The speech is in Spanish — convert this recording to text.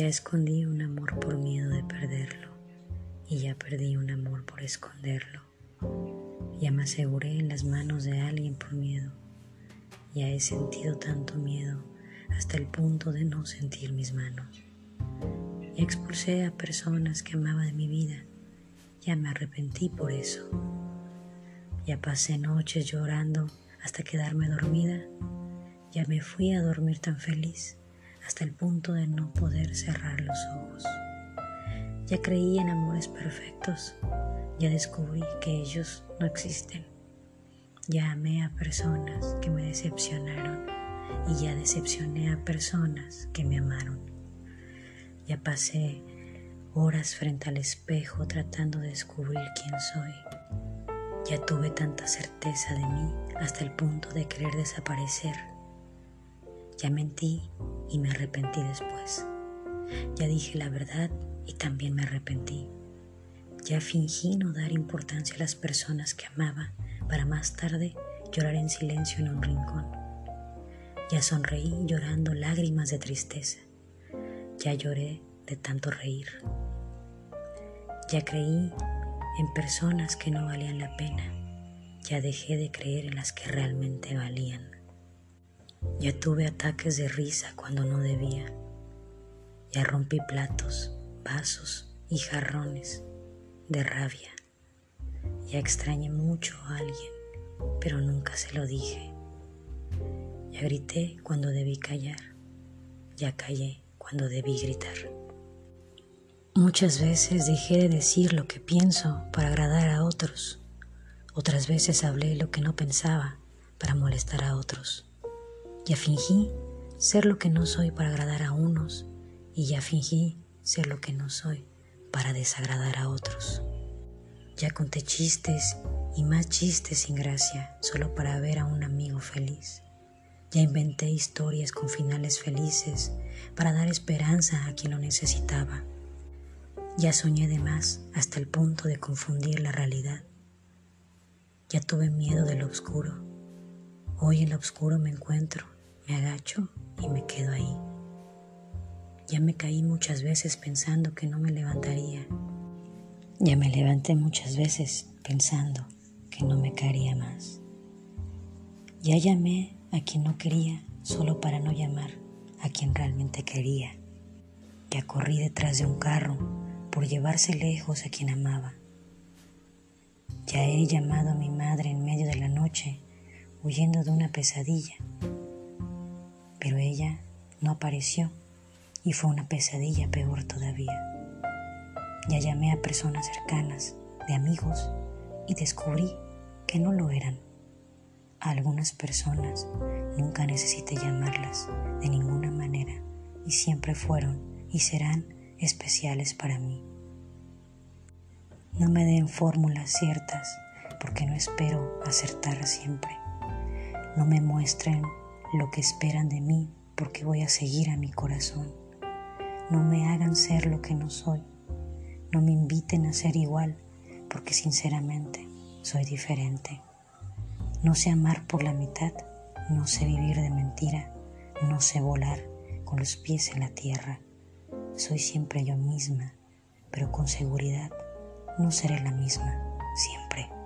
Ya escondí un amor por miedo de perderlo y ya perdí un amor por esconderlo. Ya me aseguré en las manos de alguien por miedo. Ya he sentido tanto miedo hasta el punto de no sentir mis manos. Ya expulsé a personas que amaba de mi vida. Ya me arrepentí por eso. Ya pasé noches llorando hasta quedarme dormida. Ya me fui a dormir tan feliz hasta el punto de no poder cerrar los ojos. Ya creí en amores perfectos, ya descubrí que ellos no existen. Ya amé a personas que me decepcionaron y ya decepcioné a personas que me amaron. Ya pasé horas frente al espejo tratando de descubrir quién soy. Ya tuve tanta certeza de mí hasta el punto de querer desaparecer. Ya mentí y me arrepentí después. Ya dije la verdad y también me arrepentí. Ya fingí no dar importancia a las personas que amaba para más tarde llorar en silencio en un rincón. Ya sonreí llorando lágrimas de tristeza. Ya lloré de tanto reír. Ya creí en personas que no valían la pena. Ya dejé de creer en las que realmente valían. Ya tuve ataques de risa cuando no debía. Ya rompí platos, vasos y jarrones de rabia. Ya extrañé mucho a alguien, pero nunca se lo dije. Ya grité cuando debí callar. Ya callé cuando debí gritar. Muchas veces dejé de decir lo que pienso para agradar a otros. Otras veces hablé lo que no pensaba para molestar a otros. Ya fingí ser lo que no soy para agradar a unos y ya fingí ser lo que no soy para desagradar a otros. Ya conté chistes y más chistes sin gracia solo para ver a un amigo feliz. Ya inventé historias con finales felices para dar esperanza a quien lo necesitaba. Ya soñé de más hasta el punto de confundir la realidad. Ya tuve miedo de lo oscuro Hoy en lo oscuro me encuentro, me agacho y me quedo ahí. Ya me caí muchas veces pensando que no me levantaría. Ya me levanté muchas veces pensando que no me caería más. Ya llamé a quien no quería solo para no llamar a quien realmente quería. Ya corrí detrás de un carro por llevarse lejos a quien amaba. Ya he llamado a mi madre en medio de la noche huyendo de una pesadilla. Pero ella no apareció y fue una pesadilla peor todavía. Ya llamé a personas cercanas, de amigos, y descubrí que no lo eran. A algunas personas nunca necesité llamarlas de ninguna manera y siempre fueron y serán especiales para mí. No me den fórmulas ciertas porque no espero acertar siempre. No me muestren lo que esperan de mí porque voy a seguir a mi corazón. No me hagan ser lo que no soy. No me inviten a ser igual porque sinceramente soy diferente. No sé amar por la mitad, no sé vivir de mentira, no sé volar con los pies en la tierra. Soy siempre yo misma, pero con seguridad no seré la misma siempre.